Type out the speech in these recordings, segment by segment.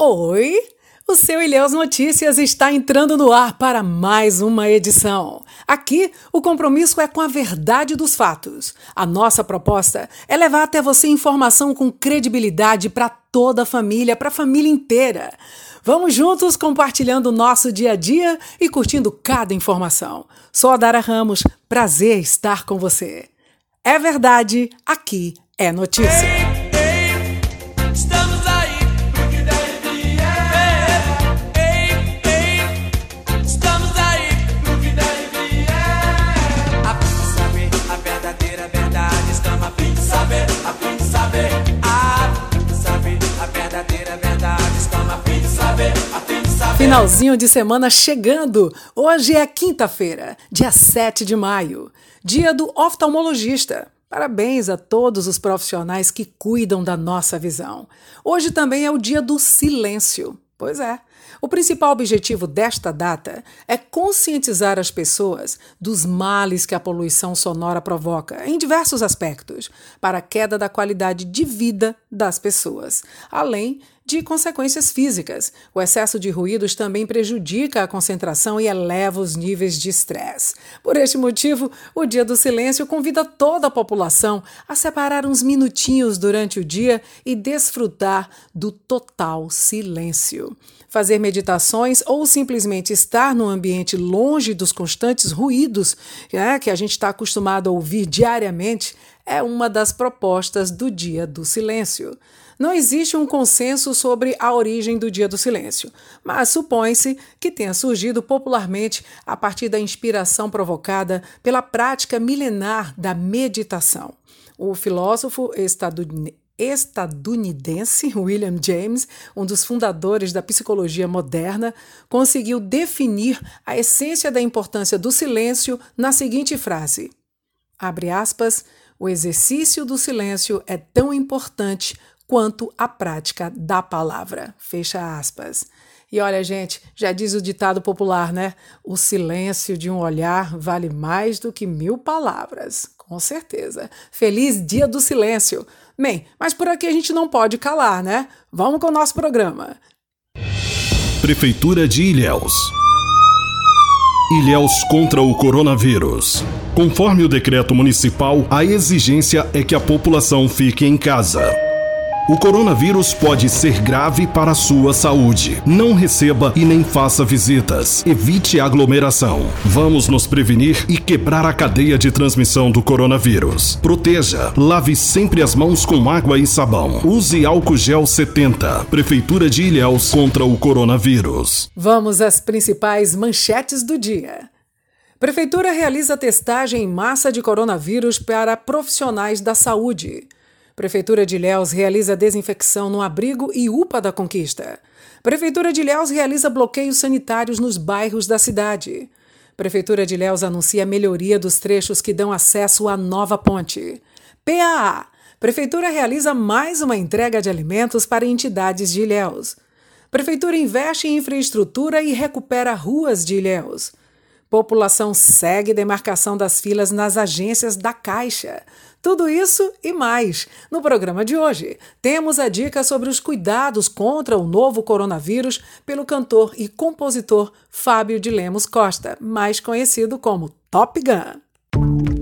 Oi! O seu Ilhéus Notícias está entrando no ar para mais uma edição. Aqui, o compromisso é com a verdade dos fatos. A nossa proposta é levar até você informação com credibilidade para toda a família, para a família inteira. Vamos juntos compartilhando o nosso dia a dia e curtindo cada informação. Sou a Dara Ramos, prazer estar com você. É verdade, aqui é notícia. Finalzinho de semana chegando! Hoje é quinta-feira, dia 7 de maio, dia do oftalmologista. Parabéns a todos os profissionais que cuidam da nossa visão. Hoje também é o dia do silêncio. Pois é. O principal objetivo desta data é conscientizar as pessoas dos males que a poluição sonora provoca, em diversos aspectos, para a queda da qualidade de vida das pessoas, além de consequências físicas. O excesso de ruídos também prejudica a concentração e eleva os níveis de estresse. Por este motivo, o Dia do Silêncio convida toda a população a separar uns minutinhos durante o dia e desfrutar do total silêncio. Fazer meditações ou simplesmente estar num ambiente longe dos constantes ruídos né, que a gente está acostumado a ouvir diariamente é uma das propostas do Dia do Silêncio. Não existe um consenso sobre a origem do Dia do Silêncio, mas supõe-se que tenha surgido popularmente a partir da inspiração provocada pela prática milenar da meditação. O filósofo estadunidense William James, um dos fundadores da psicologia moderna, conseguiu definir a essência da importância do silêncio na seguinte frase: abre aspas, o exercício do silêncio é tão importante quanto a prática da palavra. Fecha aspas. E olha, gente, já diz o ditado popular, né? O silêncio de um olhar vale mais do que mil palavras. Com certeza. Feliz Dia do Silêncio! Bem, mas por aqui a gente não pode calar, né? Vamos com o nosso programa. Prefeitura de Ilhéus. Ilhéus contra o coronavírus. Conforme o decreto municipal, a exigência é que a população fique em casa. O coronavírus pode ser grave para a sua saúde. Não receba e nem faça visitas. Evite aglomeração. Vamos nos prevenir e quebrar a cadeia de transmissão do coronavírus. Proteja. Lave sempre as mãos com água e sabão. Use álcool gel 70. Prefeitura de Ilhéus contra o coronavírus. Vamos às principais manchetes do dia. Prefeitura realiza testagem em massa de coronavírus para profissionais da saúde. Prefeitura de Ilhéus realiza desinfecção no abrigo e UPA da Conquista. Prefeitura de Ilhéus realiza bloqueios sanitários nos bairros da cidade. Prefeitura de Ilhéus anuncia melhoria dos trechos que dão acesso à nova ponte. PAA. Prefeitura realiza mais uma entrega de alimentos para entidades de Ilhéus. Prefeitura investe em infraestrutura e recupera ruas de Ilhéus. População segue demarcação das filas nas agências da Caixa. Tudo isso e mais. No programa de hoje, temos a dica sobre os cuidados contra o novo coronavírus pelo cantor e compositor Fábio de Lemos Costa, mais conhecido como Top Gun.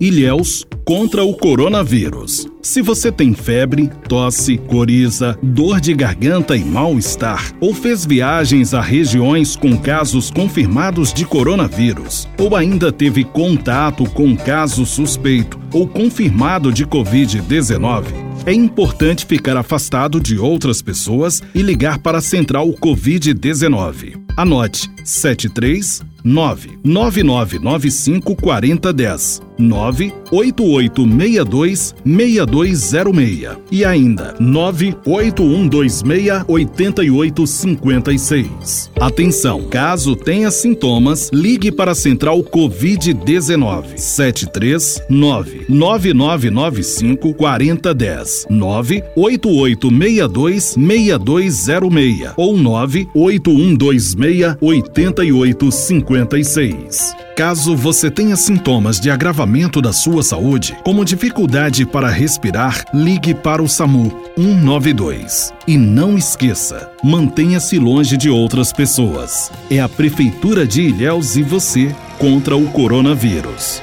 Ilhéus contra o coronavírus. Se você tem febre, tosse, coriza, dor de garganta e mal-estar, ou fez viagens a regiões com casos confirmados de coronavírus, ou ainda teve contato com caso suspeito ou confirmado de Covid-19, é importante ficar afastado de outras pessoas e ligar para a Central Covid-19. Anote 73 99995 4010 98862 6206 e ainda 98126 8856. Atenção, caso tenha sintomas, ligue para a Central Covid-19 739 9995 4010 98862 6206 ou 98126 36 8856. Caso você tenha sintomas de agravamento da sua saúde, como dificuldade para respirar, ligue para o SAMU 192. E não esqueça, mantenha-se longe de outras pessoas. É a Prefeitura de Ilhéus e você contra o coronavírus.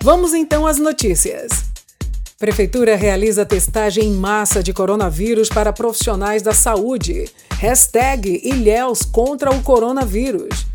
Vamos então às notícias. Prefeitura realiza testagem em massa de coronavírus para profissionais da saúde. Hashtag Ilhéus contra o coronavírus.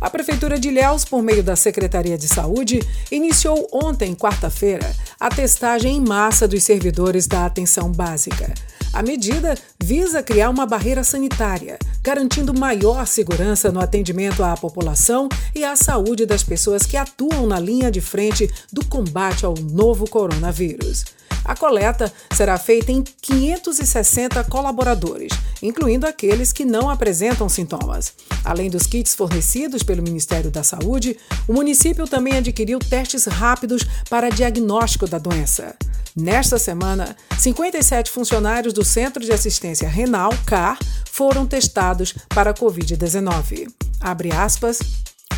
A Prefeitura de Ilhéus, por meio da Secretaria de Saúde, iniciou ontem, quarta-feira, a testagem em massa dos servidores da atenção básica. A medida visa criar uma barreira sanitária, garantindo maior segurança no atendimento à população e à saúde das pessoas que atuam na linha de frente do combate ao novo coronavírus. A coleta será feita em 560 colaboradores, incluindo aqueles que não apresentam sintomas. Além dos kits fornecidos pelo Ministério da Saúde, o município também adquiriu testes rápidos para diagnóstico da doença. Nesta semana, 57 funcionários do Centro de Assistência Renal, CAR, foram testados para a Covid-19. Abre aspas,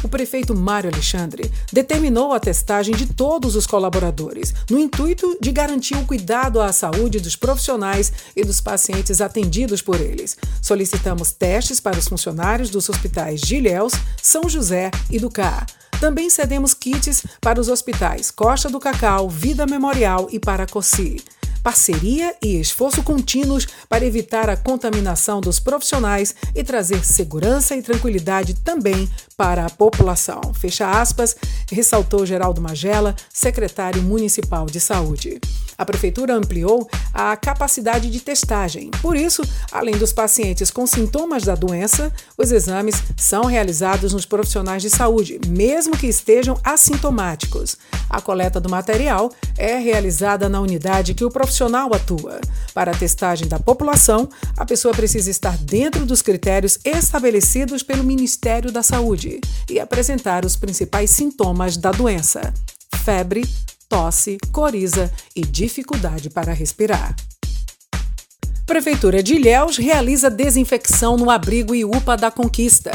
o prefeito Mário Alexandre determinou a testagem de todos os colaboradores, no intuito de garantir o cuidado à saúde dos profissionais e dos pacientes atendidos por eles. Solicitamos testes para os funcionários dos hospitais de Ilhéus, São José e do CAA. Também cedemos kits para os hospitais Costa do Cacau, Vida Memorial e Paracoci parceria e esforço contínuos para evitar a contaminação dos profissionais e trazer segurança e tranquilidade também para a população. Fecha aspas, ressaltou Geraldo Magela, secretário municipal de saúde. A prefeitura ampliou a capacidade de testagem. Por isso, além dos pacientes com sintomas da doença, os exames são realizados nos profissionais de saúde, mesmo que estejam assintomáticos. A coleta do material é realizada na unidade que o profissional atua. Para a testagem da população, a pessoa precisa estar dentro dos critérios estabelecidos pelo Ministério da Saúde e apresentar os principais sintomas da doença: febre, tosse, coriza e dificuldade para respirar. Prefeitura de Ilhéus realiza desinfecção no abrigo Iupa da Conquista.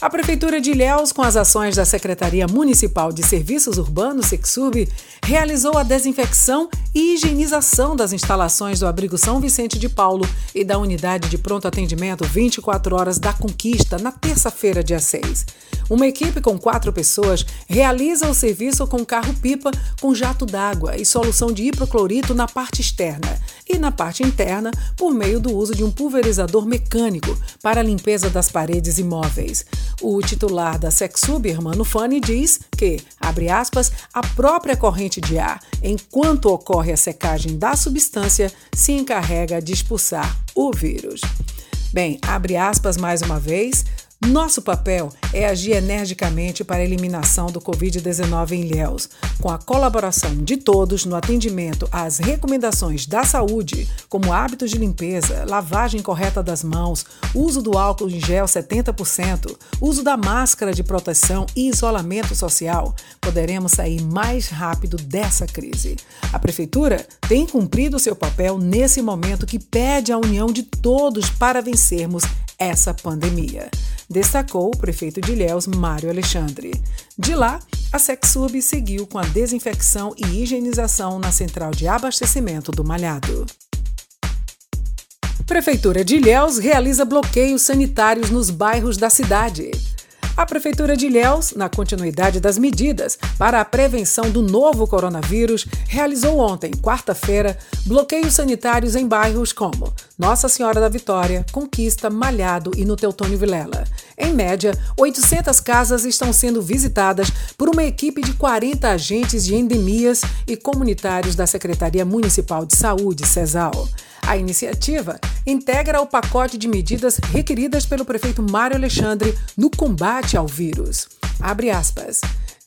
A Prefeitura de Ilhéus, com as ações da Secretaria Municipal de Serviços Urbanos, Sexurb, realizou a desinfecção e higienização das instalações do Abrigo São Vicente de Paulo e da Unidade de Pronto Atendimento 24 Horas da Conquista, na terça-feira, dia 6. Uma equipe com quatro pessoas realiza o serviço com carro-pipa com jato d'água e solução de hipoclorito na parte externa e na parte interna por meio do uso de um pulverizador mecânico para a limpeza das paredes imóveis. O titular da Sexub, Hermano Fani, diz que, abre aspas, a própria corrente de ar, enquanto ocorre a secagem da substância, se encarrega de expulsar o vírus. Bem, abre aspas mais uma vez, nosso papel é agir energicamente para a eliminação do Covid-19 em Ilhéus, com a colaboração de todos no atendimento às recomendações da saúde, como hábitos de limpeza, lavagem correta das mãos, uso do álcool em gel 70%, uso da máscara de proteção e isolamento social. Poderemos sair mais rápido dessa crise. A Prefeitura tem cumprido seu papel nesse momento que pede a união de todos para vencermos essa pandemia destacou o prefeito de Ilhéus, Mário Alexandre. De lá, a Sexurb seguiu com a desinfecção e higienização na central de abastecimento do Malhado. Prefeitura de Ilhéus realiza bloqueios sanitários nos bairros da cidade. A Prefeitura de Ilhéus, na continuidade das medidas para a prevenção do novo coronavírus, realizou ontem, quarta-feira, bloqueios sanitários em bairros como Nossa Senhora da Vitória, Conquista, Malhado e no Teutônio Vilela. Em média, 800 casas estão sendo visitadas por uma equipe de 40 agentes de endemias e comunitários da Secretaria Municipal de Saúde, CESAL. A iniciativa integra o pacote de medidas requeridas pelo prefeito Mário Alexandre no combate ao vírus. Abre aspas.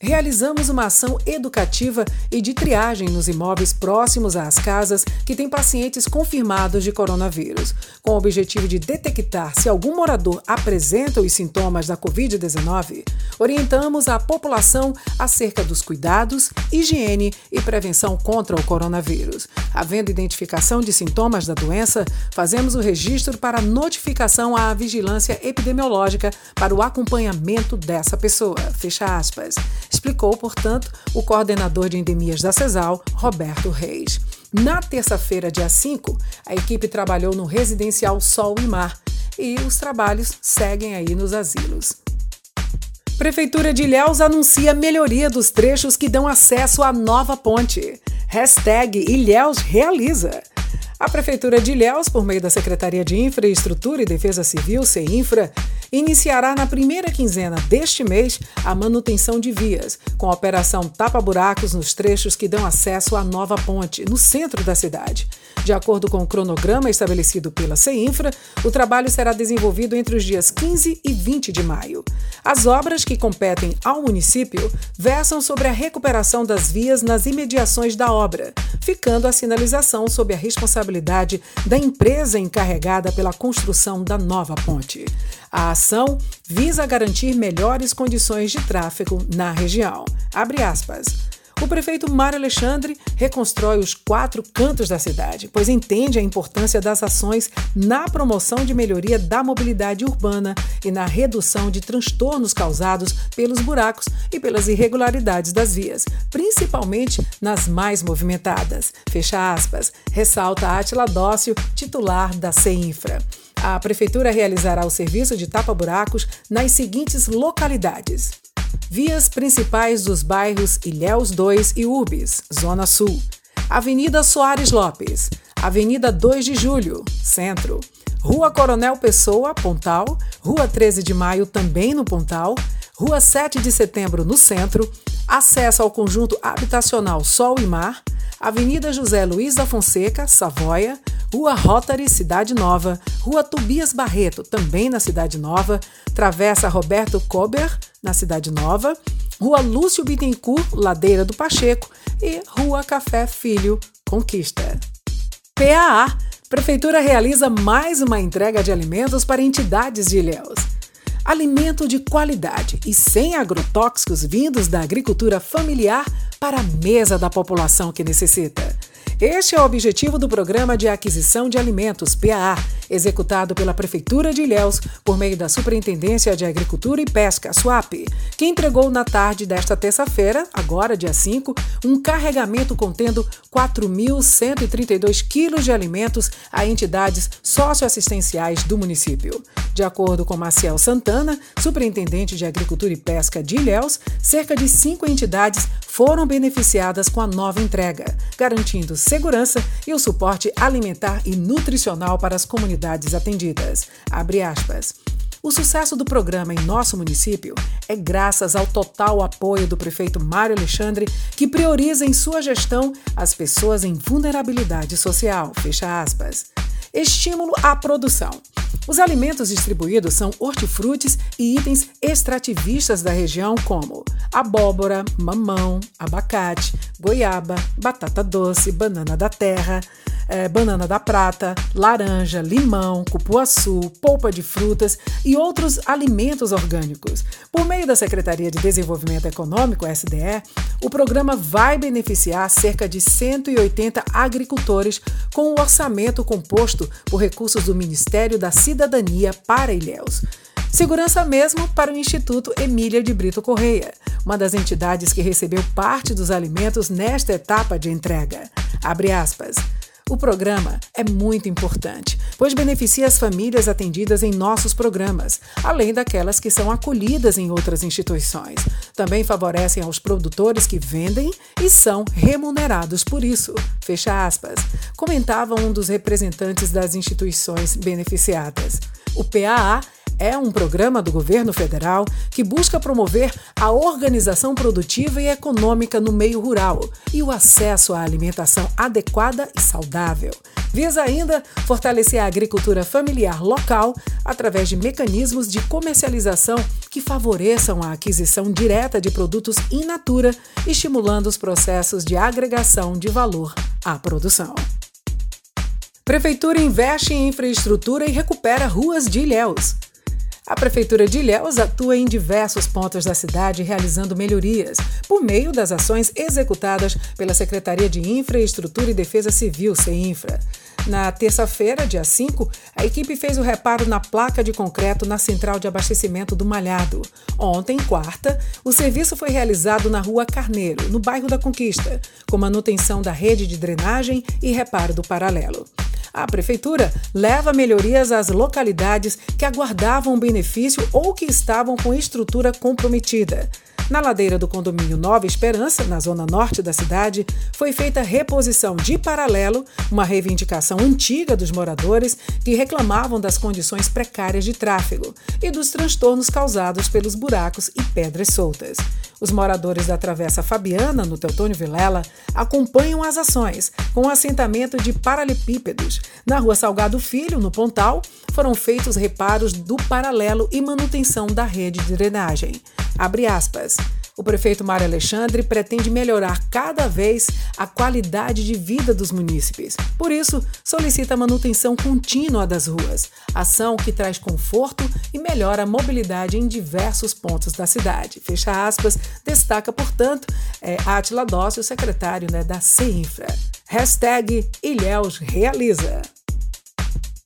Realizamos uma ação educativa e de triagem nos imóveis próximos às casas que têm pacientes confirmados de coronavírus, com o objetivo de detectar se algum morador apresenta os sintomas da Covid-19. Orientamos a população acerca dos cuidados, higiene e prevenção contra o coronavírus. Havendo identificação de sintomas da doença, fazemos o registro para notificação à vigilância epidemiológica para o acompanhamento dessa pessoa. Fecha aspas explicou, portanto, o coordenador de endemias da CESAL, Roberto Reis. Na terça-feira, dia 5, a equipe trabalhou no residencial Sol e Mar e os trabalhos seguem aí nos asilos. Prefeitura de Ilhéus anuncia melhoria dos trechos que dão acesso à nova ponte. Hashtag Ilhéus realiza. A Prefeitura de Ilhéus, por meio da Secretaria de Infraestrutura e Defesa Civil, CEINFRA, iniciará na primeira quinzena deste mês a manutenção de vias, com a operação tapa-buracos nos trechos que dão acesso à nova ponte, no centro da cidade. De acordo com o cronograma estabelecido pela CEINFRA, o trabalho será desenvolvido entre os dias 15 e 20 de maio. As obras que competem ao município versam sobre a recuperação das vias nas imediações da obra, ficando a sinalização sob a responsabilidade da empresa encarregada pela construção da nova ponte. A ação visa garantir melhores condições de tráfego na região. Abre aspas. O prefeito Mário Alexandre reconstrói os quatro cantos da cidade, pois entende a importância das ações na promoção de melhoria da mobilidade urbana e na redução de transtornos causados pelos buracos e pelas irregularidades das vias, principalmente nas mais movimentadas. Fecha aspas, ressalta Atila Dócio, titular da CEINFRA. A Prefeitura realizará o serviço de tapa-buracos nas seguintes localidades: Vias principais dos bairros Ilhéus 2 e Urbis, Zona Sul. Avenida Soares Lopes, Avenida 2 de Julho, Centro. Rua Coronel Pessoa, Pontal. Rua 13 de Maio, também no Pontal. Rua 7 de Setembro, no Centro. Acesso ao conjunto habitacional Sol e Mar. Avenida José Luiz da Fonseca, Savoia. Rua Rotary, Cidade Nova, Rua Tobias Barreto, também na Cidade Nova, Travessa Roberto Kober, na Cidade Nova, Rua Lúcio Bittencourt, Ladeira do Pacheco e Rua Café Filho, Conquista. PAA Prefeitura realiza mais uma entrega de alimentos para entidades de Ilhéus. Alimento de qualidade e sem agrotóxicos vindos da agricultura familiar para a mesa da população que necessita. Este é o objetivo do Programa de Aquisição de Alimentos, PAA, executado pela Prefeitura de Ilhéus por meio da Superintendência de Agricultura e Pesca, SUAP, que entregou na tarde desta terça-feira, agora dia 5, um carregamento contendo 4.132 quilos de alimentos a entidades socioassistenciais do município. De acordo com Maciel Santana, superintendente de Agricultura e Pesca de Ilhéus, cerca de cinco entidades foram beneficiadas com a nova entrega, garantindo segurança e o suporte alimentar e nutricional para as comunidades atendidas. Abre aspas. O sucesso do programa em nosso município é graças ao total apoio do prefeito Mário Alexandre, que prioriza em sua gestão as pessoas em vulnerabilidade social. Fecha aspas. Estímulo à produção. Os alimentos distribuídos são hortifrutis e itens extrativistas da região, como abóbora, mamão, abacate, goiaba, batata doce, banana da terra, é, banana da prata, laranja, limão, cupuaçu, polpa de frutas e outros alimentos orgânicos. Por meio da Secretaria de Desenvolvimento Econômico, SDE, o programa vai beneficiar cerca de 180 agricultores com o um orçamento composto por recursos do Ministério da Cidadania para Ilhéus. Segurança mesmo para o Instituto Emília de Brito Correia, uma das entidades que recebeu parte dos alimentos nesta etapa de entrega. Abre aspas. O programa é muito importante, pois beneficia as famílias atendidas em nossos programas, além daquelas que são acolhidas em outras instituições. Também favorecem aos produtores que vendem e são remunerados por isso. Fecha aspas. Comentava um dos representantes das instituições beneficiadas. O PAA é um programa do governo federal que busca promover a organização produtiva e econômica no meio rural e o acesso à alimentação adequada e saudável. Visa ainda fortalecer a agricultura familiar local através de mecanismos de comercialização que favoreçam a aquisição direta de produtos in natura, estimulando os processos de agregação de valor à produção. Prefeitura investe em infraestrutura e recupera ruas de Ilhéus. A Prefeitura de Ilhéus atua em diversos pontos da cidade realizando melhorias por meio das ações executadas pela Secretaria de Infraestrutura e Defesa Civil, CEINFRA. Na terça-feira, dia 5, a equipe fez o reparo na placa de concreto na central de abastecimento do Malhado. Ontem, quarta, o serviço foi realizado na Rua Carneiro, no bairro da Conquista, com manutenção da rede de drenagem e reparo do paralelo. A Prefeitura leva melhorias às localidades que aguardavam benefício ou que estavam com estrutura comprometida. Na ladeira do condomínio Nova Esperança, na zona norte da cidade, foi feita reposição de paralelo, uma reivindicação antiga dos moradores que reclamavam das condições precárias de tráfego e dos transtornos causados pelos buracos e pedras soltas. Os moradores da Travessa Fabiana, no Teutônio Vilela, acompanham as ações com o assentamento de paralelepípedos. Na Rua Salgado Filho, no Pontal, foram feitos reparos do paralelo e manutenção da rede de drenagem. Abre aspas. O prefeito Mário Alexandre pretende melhorar cada vez a qualidade de vida dos munícipes. Por isso, solicita a manutenção contínua das ruas, ação que traz conforto e melhora a mobilidade em diversos pontos da cidade. Fecha aspas, destaca, portanto, é, Atila Dócio, secretário né, da CEINFRA. Hashtag Ilhéus Realiza.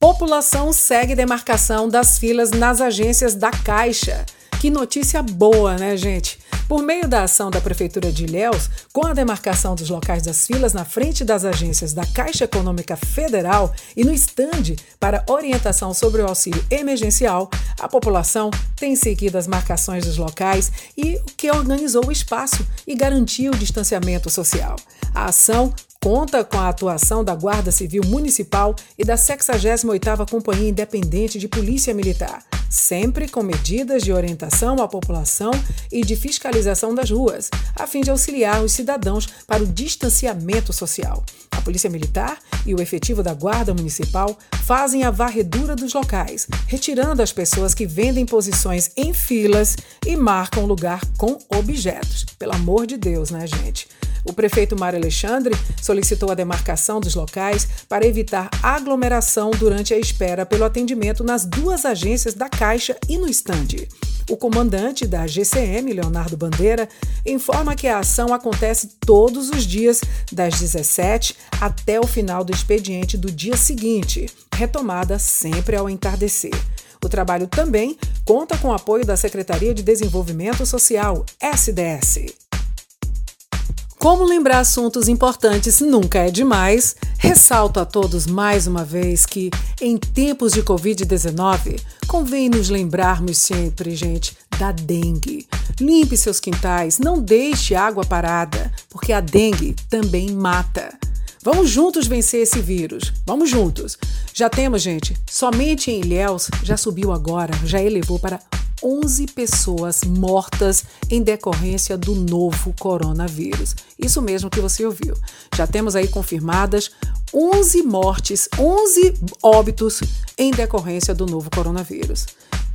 População segue demarcação das filas nas agências da Caixa. Que notícia boa, né, gente? Por meio da ação da Prefeitura de Ilhéus, com a demarcação dos locais das filas na frente das agências da Caixa Econômica Federal e no estande para orientação sobre o auxílio emergencial, a população tem seguido as marcações dos locais e o que organizou o espaço e garantiu o distanciamento social. A ação conta com a atuação da Guarda Civil Municipal e da 68ª Companhia Independente de Polícia Militar, sempre com medidas de orientação à população e de fiscalização das ruas, a fim de auxiliar os cidadãos para o distanciamento social. A Polícia Militar e o efetivo da Guarda Municipal fazem a varredura dos locais, retirando as pessoas que vendem posições em filas e marcam lugar com objetos. Pelo amor de Deus, né, gente? O prefeito Mário Alexandre solicitou a demarcação dos locais para evitar aglomeração durante a espera pelo atendimento nas duas agências da Caixa e no estande. O comandante da GCM, Leonardo Bandeira, informa que a ação acontece todos os dias, das 17 até o final do expediente do dia seguinte, retomada sempre ao entardecer. O trabalho também conta com o apoio da Secretaria de Desenvolvimento Social, SDS. Como lembrar assuntos importantes nunca é demais, ressalto a todos mais uma vez que, em tempos de Covid-19, convém nos lembrarmos sempre, gente, da dengue. Limpe seus quintais, não deixe água parada, porque a dengue também mata. Vamos juntos vencer esse vírus. Vamos juntos. Já temos, gente, somente em Ilhéus já subiu agora, já elevou para 11 pessoas mortas em decorrência do novo coronavírus. Isso mesmo que você ouviu. Já temos aí confirmadas 11 mortes, 11 óbitos em decorrência do novo coronavírus.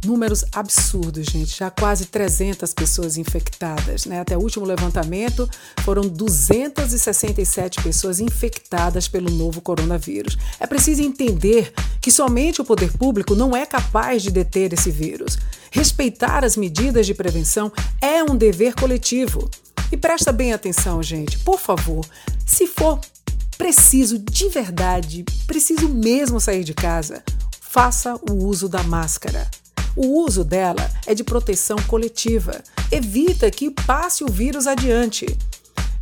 Números absurdos, gente. Já quase 300 pessoas infectadas. Né? Até o último levantamento, foram 267 pessoas infectadas pelo novo coronavírus. É preciso entender que somente o poder público não é capaz de deter esse vírus. Respeitar as medidas de prevenção é um dever coletivo. E presta bem atenção, gente, por favor, se for preciso de verdade, preciso mesmo sair de casa, faça o uso da máscara. O uso dela é de proteção coletiva. Evita que passe o vírus adiante.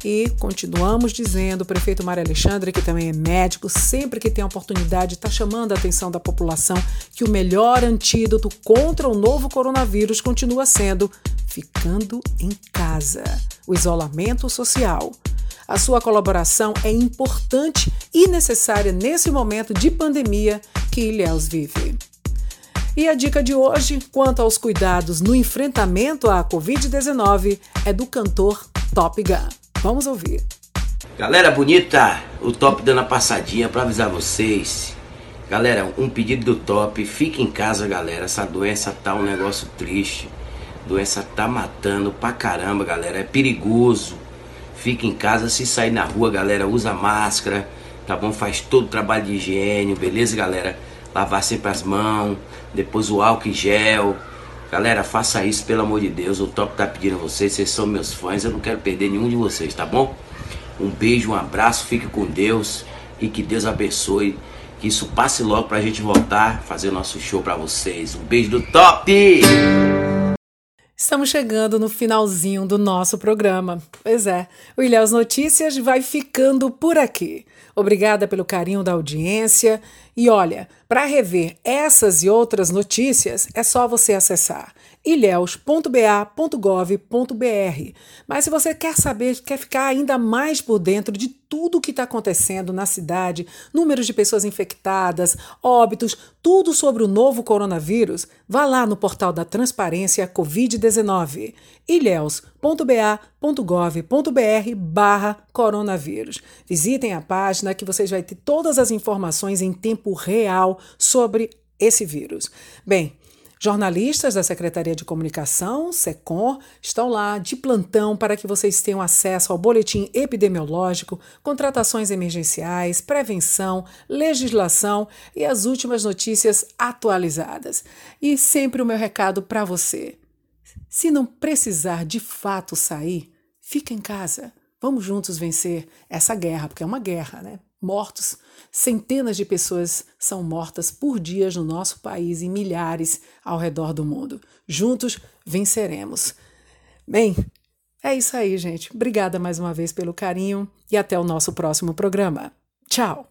E continuamos dizendo, o prefeito Mário Alexandre, que também é médico, sempre que tem a oportunidade, está chamando a atenção da população que o melhor antídoto contra o novo coronavírus continua sendo ficando em casa, o isolamento social. A sua colaboração é importante e necessária nesse momento de pandemia que Ilhéus vive. E a dica de hoje, quanto aos cuidados no enfrentamento à Covid-19, é do cantor Top Gun. Vamos ouvir. Galera bonita, o Top dando a passadinha para avisar vocês. Galera, um pedido do Top, fique em casa, galera. Essa doença tá um negócio triste. Doença tá matando pra caramba, galera. É perigoso. Fique em casa, se sair na rua, galera, usa máscara, tá bom? Faz todo o trabalho de higiene, beleza, galera? Lavar sempre as mãos, depois o álcool e gel. Galera, faça isso pelo amor de Deus. O Top tá pedindo a vocês, vocês são meus fãs, eu não quero perder nenhum de vocês, tá bom? Um beijo, um abraço, fique com Deus e que Deus abençoe. Que isso passe logo pra gente voltar fazer o nosso show pra vocês. Um beijo do Top! Estamos chegando no finalzinho do nosso programa. Pois é, o Ilhéus Notícias vai ficando por aqui. Obrigada pelo carinho da audiência. E olha, para rever essas e outras notícias, é só você acessar ilhéus.ba.gov.br. Mas se você quer saber, quer ficar ainda mais por dentro de tudo o que está acontecendo na cidade, números de pessoas infectadas, óbitos, tudo sobre o novo coronavírus, vá lá no portal da Transparência Covid-19, ilhéus.ba.gov.br barra coronavírus. Visitem a página que vocês vão ter todas as informações em tempo real sobre esse vírus. Bem, Jornalistas da Secretaria de Comunicação, SECOM, estão lá de plantão para que vocês tenham acesso ao boletim epidemiológico, contratações emergenciais, prevenção, legislação e as últimas notícias atualizadas. E sempre o meu recado para você: se não precisar de fato sair, fica em casa. Vamos juntos vencer essa guerra, porque é uma guerra, né? mortos. Centenas de pessoas são mortas por dia no nosso país e milhares ao redor do mundo. Juntos venceremos. Bem, é isso aí, gente. Obrigada mais uma vez pelo carinho e até o nosso próximo programa. Tchau!